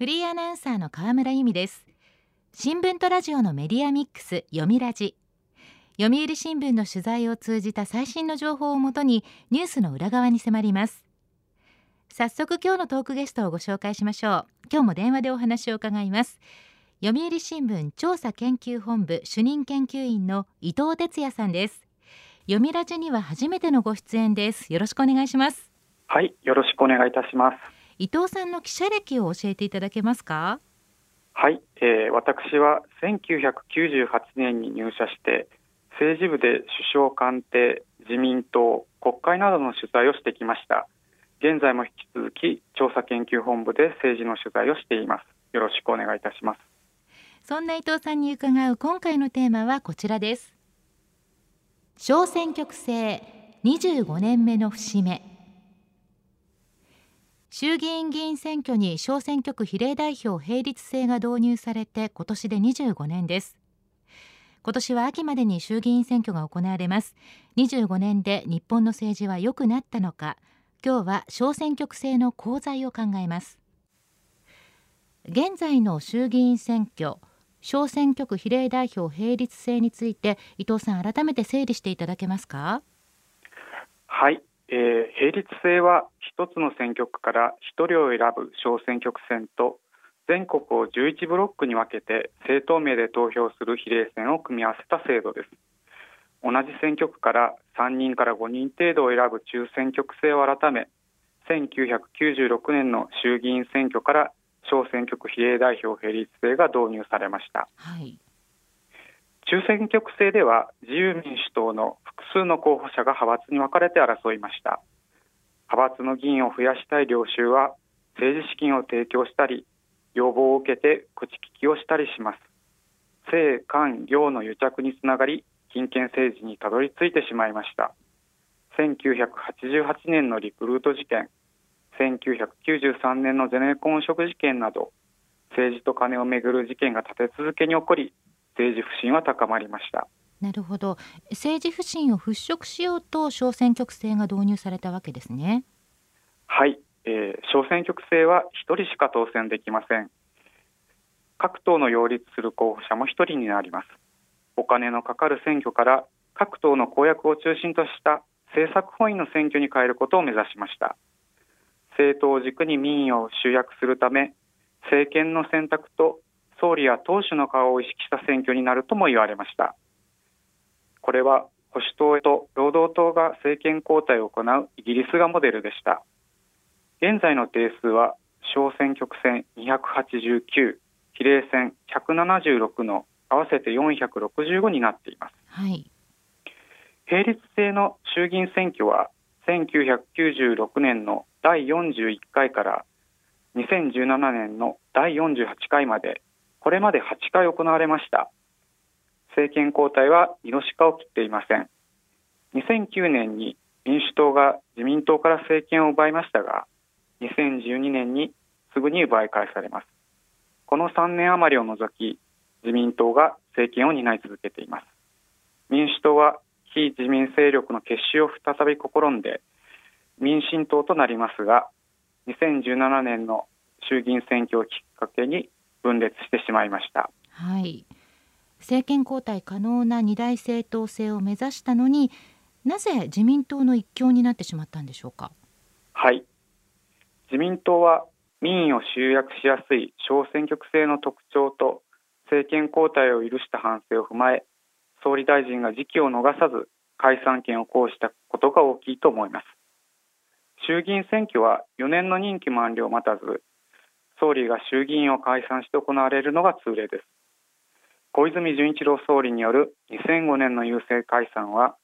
フリーアナウンサーの河村由美です。新聞とラジオのメディアミックス読みラジ。読売新聞の取材を通じた最新の情報をもとにニュースの裏側に迫ります。早速今日のトークゲストをご紹介しましょう。今日も電話でお話を伺います。読売新聞調査研究本部主任研究員の伊藤哲也さんです。読みラジには初めてのご出演です。よろしくお願いします。はいよろしくお願いいたします。伊藤さんの記者歴を教えていただけますか？はい、えー、私は1998年に入社して政治部で首相官邸自民党国会などの取材をしてきました。現在も引き続き調査研究本部で政治の取材をしています。よろしくお願いいたします。そんな伊藤さんに伺う今回のテーマはこちらです。小選挙区制25年目の節目衆議院議員選挙に小選挙区比例代表並立制が導入されて今年で25年です。今年は秋までに衆議院選挙が行われます。25年で日本の政治は良くなったのか今日は小選挙区制の功罪を考えます。現在の衆議院選挙小選挙区比例代表並立制について伊藤さん改めて整理していただけますか？はい。えー、並立制は1つの選挙区から1人を選ぶ小選挙区選と全国を11ブロックに分けて政党名で投票する比例選を組み合わせた制度です。同じ選挙区から3人から5人程度を選ぶ中選挙区制を改め1996年の衆議院選挙から小選挙区比例代表並立制が導入されました、はい、中選挙区制では自由民主党の複数の候補者が派閥に分かれて争いました。派閥の議員を増やしたい領袖は政治資金を提供したり要望を受けて口利きをしたりします。政官業の癒着につながり金権政治にたどり着いてしまいました。1988年のリクルート事件1993年のゼネコン食事件など政治と金をめぐる事件が立て続けに起こり政治不信は高まりました。なるほど。政治不信を払拭しようと小選挙区制が導入されたわけですね。はい、えー、小選挙区制は1人しか当選できません。各党の擁立する候補者も1人になります。お金のかかる選挙から各党の公約を中心とした政策本位の選挙に変えることを目指しました。政党軸に民意を集約するため政権の選択と総理や党首の顔を意識した選挙になるとも言われました。これは保守党と労働党が政権交代を行うイギリスがモデルでした。現在の定数は小選挙区選289比例選176の合わせて465になっています、はい、並立制の衆議院選挙は1996年の第41回から2017年の第48回までこれまで8回行われました。政権交代は2度しか起きていません。2009年に民主党が自民党から政権を奪いましたが2012年にすぐに奪い返されます。この3年余りを除き自民党が政権を担い続けています。民主党は非自民勢力の結集を再び試んで民進党となりますが2017年の衆議院選挙をきっかけに分裂してしまいました。はい。政権交代可能な二大政党制を目指したのになぜ自民党の一強になってしまったんでしょうか？はい。自民党は民意を集約しやすい小選挙区制の特徴と政権交代を許した反省を踏まえ総理大臣が時期を逃さず解散権を行使したことが大きいと思います。衆議院選挙は4年の任期満了を待たず総理が衆議院を解散して行われるのが通例です。小泉純一郎総理による2005年の郵政解散は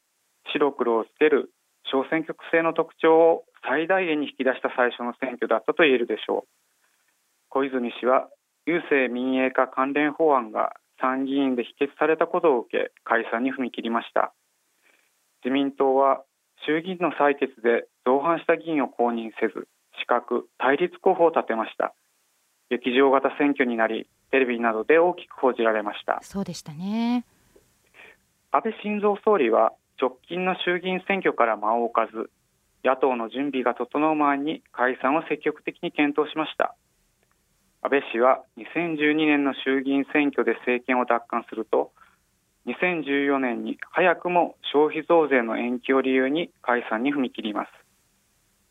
白黒をつける小選挙区制の特徴を最大限に引き出した最初の選挙だったと言えるでしょう。小泉氏は郵政民営化関連法案が参議院で否決されたことを受け解散に踏み切りました。自民党は衆議院の採決で造反した議員を公認せず資格対立候補を立てました。劇場型選挙になりテレビなどで大きく報じられました。そうでしたね。安倍晋三総理は直近の衆議院選挙から間を置かず野党の準備が整う前に解散を積極的に検討しました。安倍氏は2012年の衆議院選挙で政権を奪還すると2014年に早くも消費増税の延期を理由に解散に踏み切ります。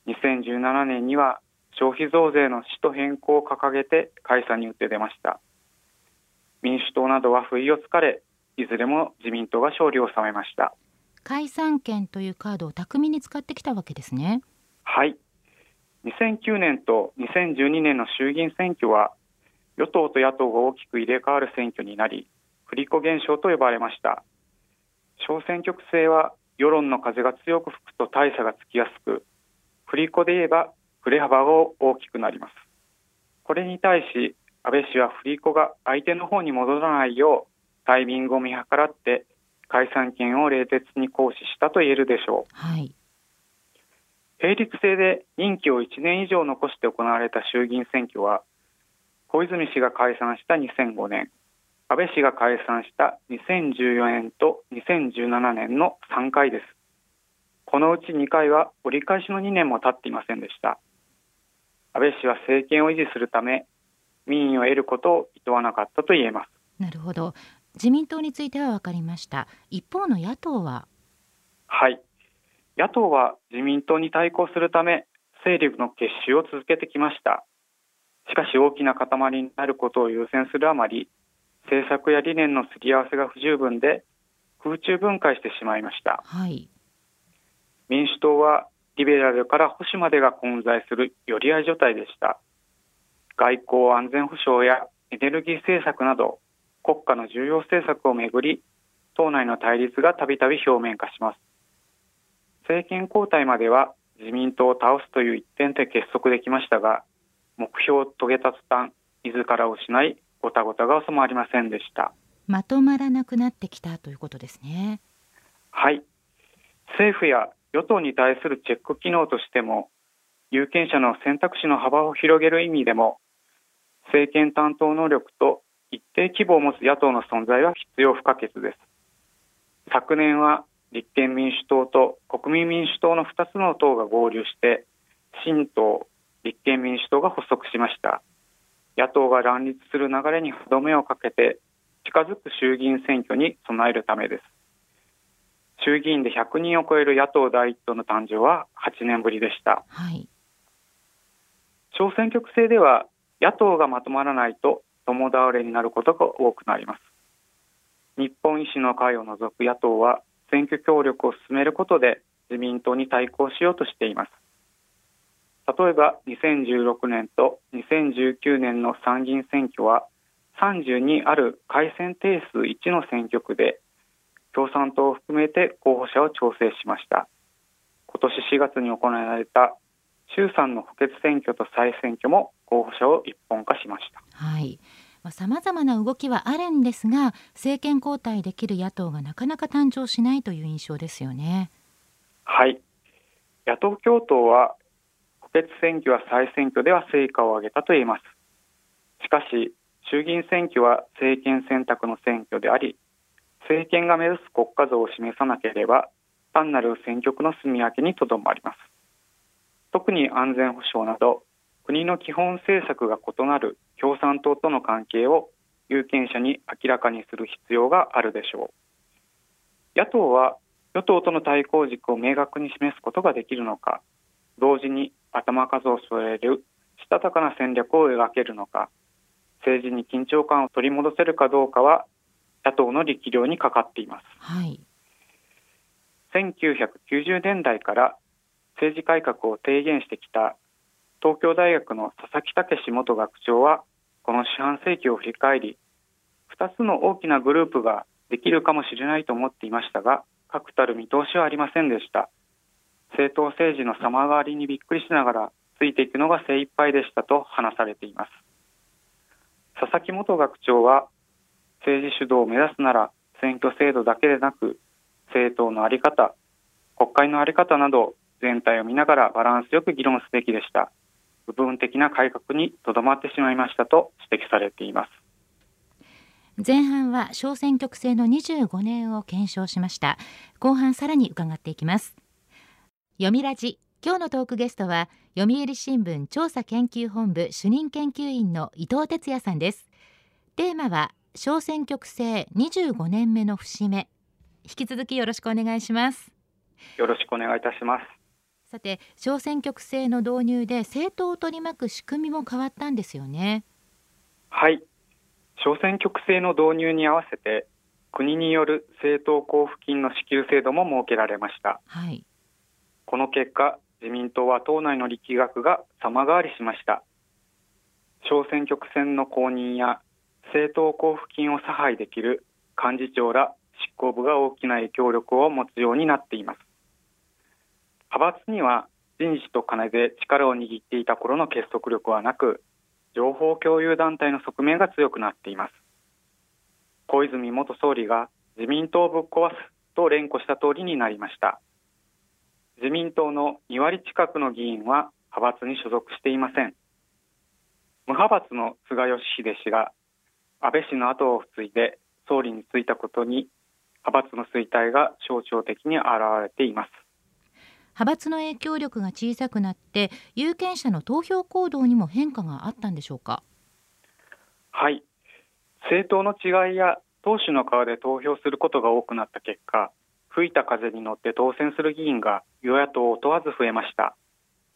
2017年には消費増税の使途変更を掲げて解散に打って出ました。民主党などは不意をつかれいずれも自民党が勝利を収めました。解散権というカードを巧みに使ってきたわけですね。はい。2009年と2012年の衆議院選挙は与党と野党が大きく入れ替わる選挙になり振り子現象と呼ばれました。小選挙区制は世論の風が強く吹くと大差がつきやすく振り子で言えば振れ幅が大きくなります。これに対し安倍氏は振り子が相手の方に戻らないようタイミングを見計らって解散権を冷徹に行使したと言えるでしょう、はい、並立制で任期を1年以上残して行われた衆議院選挙は小泉氏が解散した2005年安倍氏が解散した2014年と2017年の3回です。このうち2回は折り返しの2年も経っていませんでした安倍氏は政権を維持するため民意を得ることを厭わなかったと言えます。なるほど。自民党については分かりました。一方の野党は？はい。野党は自民党に対抗するため勢力の結集を続けてきました。しかし大きな塊になることを優先するあまり政策や理念のすり合わせが不十分で空中分解してしまいました、はい、民主党はリベラルから保守までが混在する寄り合い状態でした。外交安全保障やエネルギー政策など国家の重要政策をめぐり党内の対立がたびたび表面化します。政権交代までは自民党を倒すという一点で結束できましたが目標を遂げた途端自らを失いごたごたが収まりませんでした。まとまらなくなってきたということですね。はい。政府や与党に対するチェック機能としても有権者の選択肢の幅を広げる意味でも政権担当能力と一定規模を持つ野党の存在は必要不可欠です。昨年は立憲民主党と国民民主党の2つの党が合流して新党立憲民主党が発足しました。野党が乱立する流れに歯止めをかけて近づく衆議院選挙に備えるためです。衆議院で100人を超える野党第一党の誕生は8年ぶりでした、はい、小選挙区制では野党がまとまらないと共倒れになることが多くなります。日本維新の会を除く野党は選挙協力を進めることで自民党に対抗しようとしています。例えば2016年と2019年の参議院選挙は32ある改選定数1の選挙区で共産党を含めて候補者を調整しました。今年4月に行われた衆参の補欠選挙と再選挙も候補者を一本化しました。はい。さまざ、まな動きはあるんですが政権交代できる野党がなかなか誕生しないという印象ですよね。はい。野党共闘は補欠選挙や再選挙では成果を上げたと言えます。しかし衆議院選挙は政権選択の選挙であり政権が目指す国家像を示さなければ単なる選挙区の住み分けにとどまります。特に安全保障など国の基本政策が異なる共産党との関係を有権者に明らかにする必要があるでしょう。野党は与党との対抗軸を明確に示すことができるのか同時に頭数を添えるしたたかな戦略を描けるのか政治に緊張感を取り戻せるかどうかは野党の力量にかかっています、はい、1990年代から政治改革を提言してきた東京大学の佐々木武元学長はこの四半世紀を振り返り2つの大きなグループができるかもしれないと思っていましたが確たる見通しはありませんでした。政党政治の様変わりにびっくりしながらついていくのが精一杯でしたと話されています。佐々木元学長は政治主導を目指すなら選挙制度だけでなく政党の在り方国会の在り方など全体を見ながらバランスよく議論すべきでした。部分的な改革にとどまってしまいましたと指摘されています。前半は小選挙区制の25年を検証しました。後半さらに伺っていきます。読みラジ。今日のトークゲストは読売新聞調査研究本部主任研究員の伊藤哲也さんです。テーマは小選挙区制25年目の節目。引き続きよろしくお願いします。よろしくお願いいたします。さて小選挙区制の導入で政党を取り巻く仕組みも変わったんですよね。はい。小選挙区制の導入に合わせて国による政党交付金の支給制度も設けられました、はい、この結果自民党は党内の力学が様変わりしました。小選挙区選の公認や政党交付金を差配できる幹事長ら執行部が大きな影響力を持つようになっています。派閥には人事と金で力を握っていた頃の結束力はなく情報共有団体の側面が強くなっています。小泉元総理が自民党をぶっ壊すと連呼した通りになりました。自民党の2割近くの議員は派閥に所属していません。無派閥の菅義偉氏が安倍氏の後を継いで総理に就いたことに派閥の衰退が象徴的に現れています。派閥の影響力が小さくなって有権者の投票行動にも変化があったんでしょうか？はい。政党の違いや党首の側で投票することが多くなった結果吹いた風に乗って当選する議員が与野党を問わず増えました。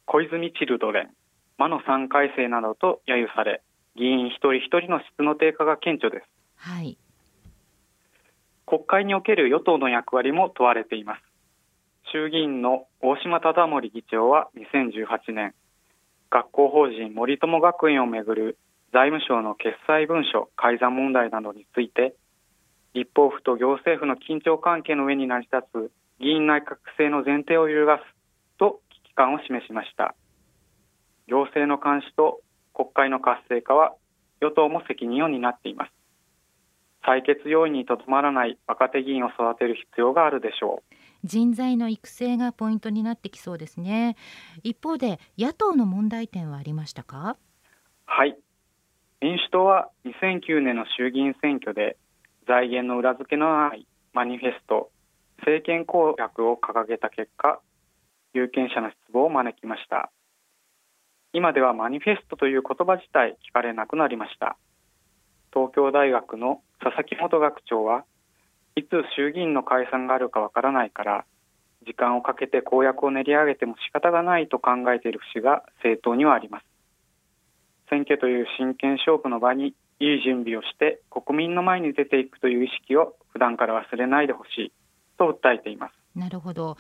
小泉チルドレン魔の3回生などと揶揄され議員一人一人の質の低下が顕著です。はい。国会における与党の役割も問われています。衆議院の大島忠盛議長は2018年学校法人森友学園をめぐる財務省の決裁文書改ざん問題などについて立法府と行政府の緊張関係の上に成り立つ議員内閣制の前提を揺るがすと危機感を示しました。行政の監視と国会の活性化は与党も責任を担っています。採決要員にとどまらない若手議員を育てる必要があるでしょう。人材の育成がポイントになってきそうですね。一方で野党の問題点はありましたか？はい。民主党は2009年の衆議院選挙で財源の裏付けのないマニフェスト政権公約を掲げた結果有権者の失望を招きました今ではマニフェストという言葉自体聞かれなくなりました。東京大学の佐々木元学長はいつ衆議院の解散があるかわからないから時間をかけて公約を練り上げても仕方がないと考えている節が政党にはあります。選挙という真剣勝負の場にいい準備をして国民の前に出ていくという意識を普段から忘れないでほしいと訴えています。なるほど。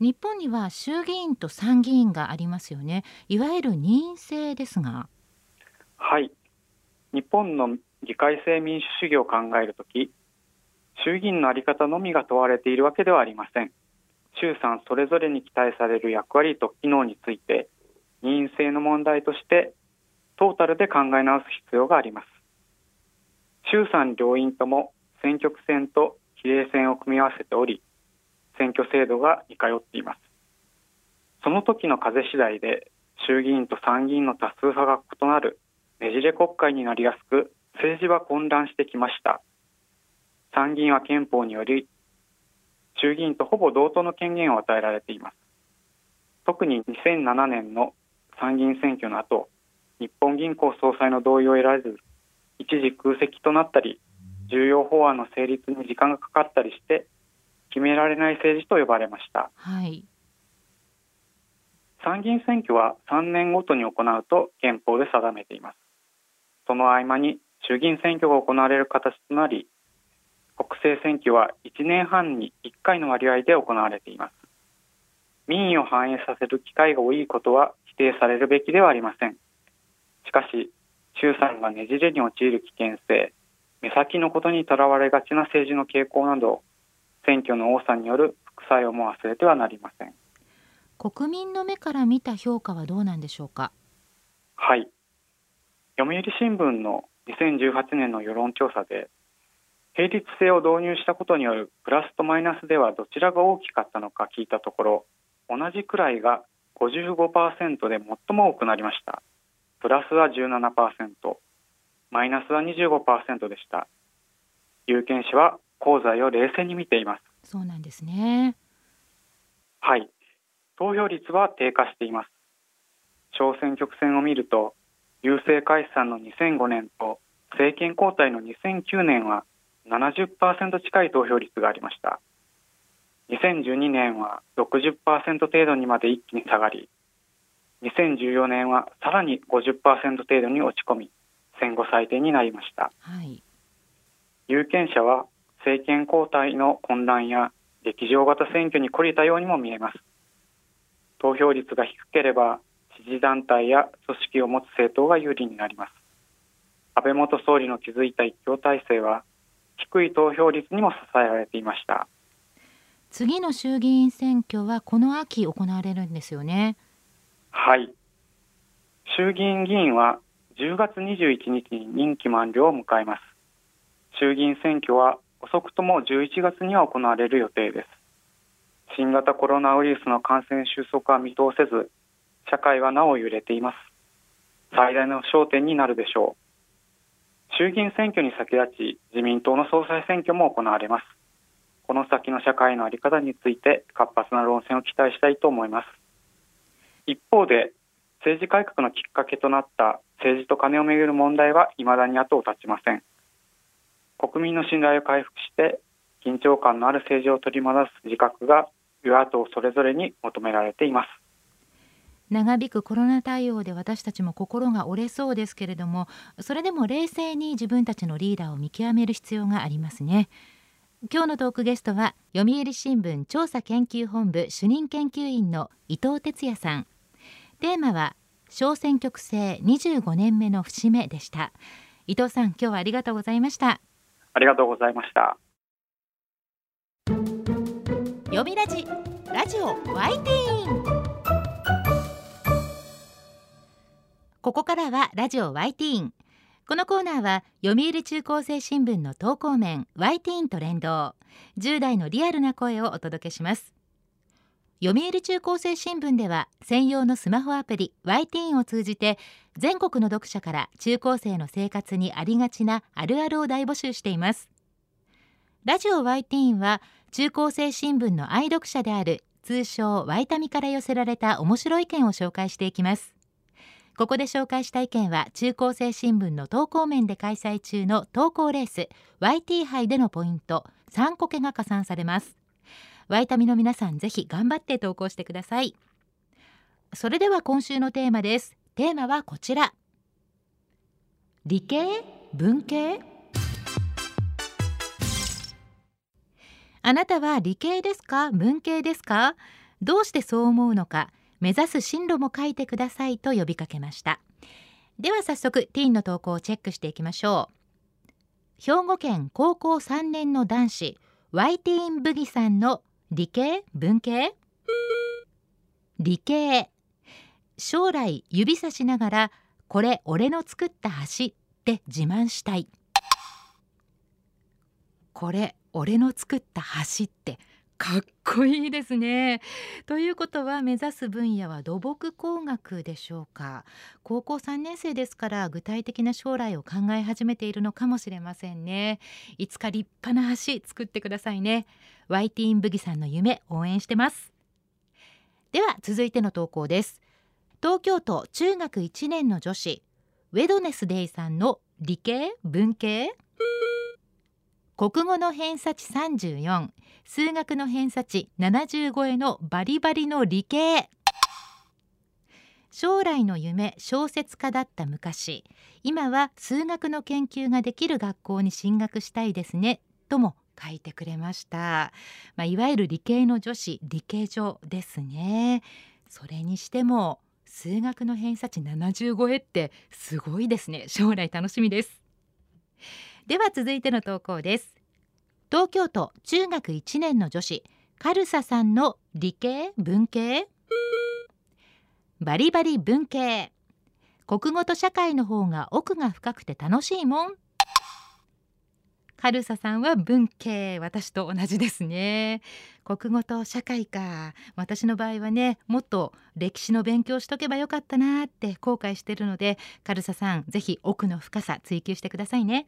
日本には衆議院と参議院がありますよね。いわゆる任意制ですが。はい。日本の議会制民主主義を考えるとき衆議院の在り方のみが問われているわけではありません。衆参それぞれに期待される役割と機能について任意制の問題としてトータルで考え直す必要があります。衆参両院とも選挙区選と比例選を組み合わせており選挙制度が似通っています。その時の風次第で衆議院と参議院の多数派が異なるねじれ国会になりやすく政治は混乱してきました。参議院は憲法により衆議院とほぼ同等の権限を与えられています。特に2007年の参議院選挙の後日本銀行総裁の同意を得られず一時空席となったり重要法案の成立に時間がかかったりして決められない政治と呼ばれました、はい、参議院選挙は3年ごとに行うと憲法で定めています。その合間に衆議院選挙が行われる形となり国政選挙は1年半に1回の割合で行われています。民意を反映させる機会が多いことは否定されるべきではありません。しかし衆参がねじれに陥る危険性目先のことにとらわれがちな政治の傾向など選挙の多さによる副作用も忘れてはなりません。国民の目から見た評価はどうなんでしょうか？はい。読売新聞の2018年の世論調査で並立性を導入したことによるプラスとマイナスではどちらが大きかったのか聞いたところ同じくらいが55%で最も多くなりました。プラスは17%マイナスは25%でした。有権者は功罪を冷静に見ています。そうなんですね。はい。投票率は低下しています。小選挙区選を見ると郵政解散の2005年と政権交代の2009年は70%近い投票率がありました。2012年は60%程度にまで一気に下がり2014年はさらに50%程度に落ち込み戦後最低になりました、はい、有権者は政権交代の混乱や劇場型選挙に懲りたようにも見えます。投票率が低ければ支持団体や組織を持つ政党が有利になります。安倍元総理の築いた一強体制は低い投票率にも支えられていました。次の衆議院選挙はこの秋行われるんですよね。はい。衆議院議員は10月21日に任期満了を迎えます。衆議院選挙は遅くとも11月には行われる予定です。新型コロナウイルスの感染収束は見通せず社会はなお揺れています。最大の焦点になるでしょう。衆議院選挙に先立ち自民党の総裁選挙も行われます。この先の社会の在り方について活発な論戦を期待したいと思います。一方で政治改革のきっかけとなった政治と金をめぐる問題は未だに後を絶ちません。国民の信頼を回復して緊張感のある政治を取り戻す自覚が与野党それぞれに求められています。長引くコロナ対応で私たちも心が折れそうですけれどもそれでも冷静に自分たちのリーダーを見極める必要がありますね。今日のトークゲストは読売新聞調査研究本部主任研究員の伊藤哲也さん。テーマは小選挙区制25年目の節目でした。伊藤さん今日はありがとうございました。ありがとうございました。読みラジラジオワイティーン。ここからはラジオワイティーン。このコーナーは読売中高生新聞の投稿面ワイティーンと連動。10代のリアルな声をお届けします。読売中高生新聞では専用のスマホアプリ y ティーンを通じて全国の読者から中高生の生活にありがちなあるあるを大募集しています。ラジオ y ティーンは中高生新聞の愛読者である通称ワイタミから寄せられた面白い意見を紹介していきます。ここで紹介した意見は中高生新聞の投稿面で開催中の投稿レース YT 杯でのポイント3個けが加算されます。ワイタミの皆さんぜひ頑張って投稿してください。それでは今週のテーマです。テーマはこちら。理系？文系？あなたは理系ですか？文系ですか？どうしてそう思うのか？目指す進路も書いてくださいと呼びかけました。では早速ティーンの投稿をチェックしていきましょう。兵庫県高校3年の男子ワイティーンブギさんの理系？文系？理系。将来指さしながらこれ俺の作った橋って自慢したい。これ俺の作った橋ってかっこいいですね。ということは目指す分野は土木工学でしょうか。高校3年生ですから具体的な将来を考え始めているのかもしれませんね。いつか立派な橋作ってくださいね。ワイティーンブギさんの夢応援してます。では続いての投稿です。東京都中学1年の女子ウェドネスデイさんの理系？文系？国語の偏差値34数学の偏差値75へのバリバリの理系。将来の夢小説家だった昔今は数学の研究ができる学校に進学したいですねとも書いてくれました、まあ、いわゆる理系の女子理系女ですね。それにしても数学の偏差値75へってすごいですね。将来楽しみです。では続いての投稿です。東京都中学1年の女子カルサさんの理系？文系？バリバリ文系。国語と社会の方が奥が深くて楽しいもん。カルサさんは文系私と同じですね。国語と社会か私の場合はねもっと歴史の勉強しとけばよかったなって後悔してるのでカルサさんぜひ奥の深さ追求してくださいね。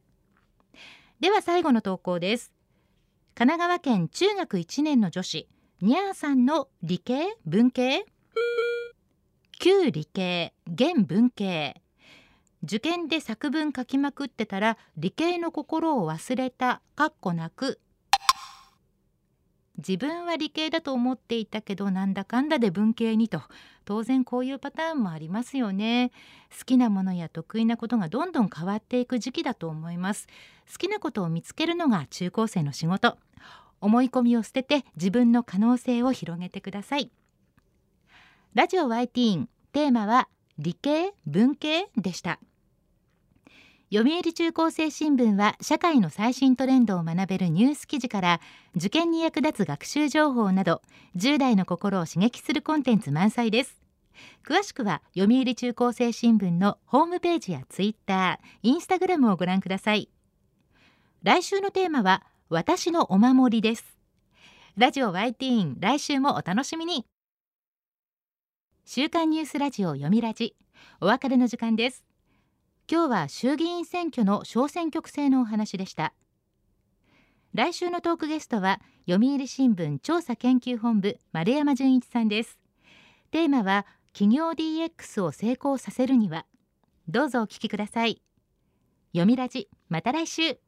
では最後の投稿です。神奈川県中学1年の女子ニャーさんの理系？文系？旧理系現文系。受験で作文書きまくってたら理系の心を忘れた。かっこなく。自分は理系だと思っていたけどなんだかんだで文系にと。当然こういうパターンもありますよね。好きなものや得意なことがどんどん変わっていく時期だと思います。好きなことを見つけるのが中高生の仕事。思い込みを捨てて自分の可能性を広げてください。ラジオ Y ティーン。テーマは理系文系でした。読売中高生新聞は社会の最新トレンドを学べるニュース記事から受験に役立つ学習情報など10代の心を刺激するコンテンツ満載です。詳しくは読売中高生新聞のホームページやツイッター、インスタグラムをご覧ください。来週のテーマは私のお守りです。ラジオ Y ティーン来週もお楽しみに。週刊ニュースラジオ読みラジ。お別れの時間です。今日は衆議院選挙の小選挙区制のお話でした。来週のトークゲストは読売新聞調査研究本部丸山純一さんです。テーマは企業 DX を成功させるには。どうぞお聞きください。読みラジまた来週。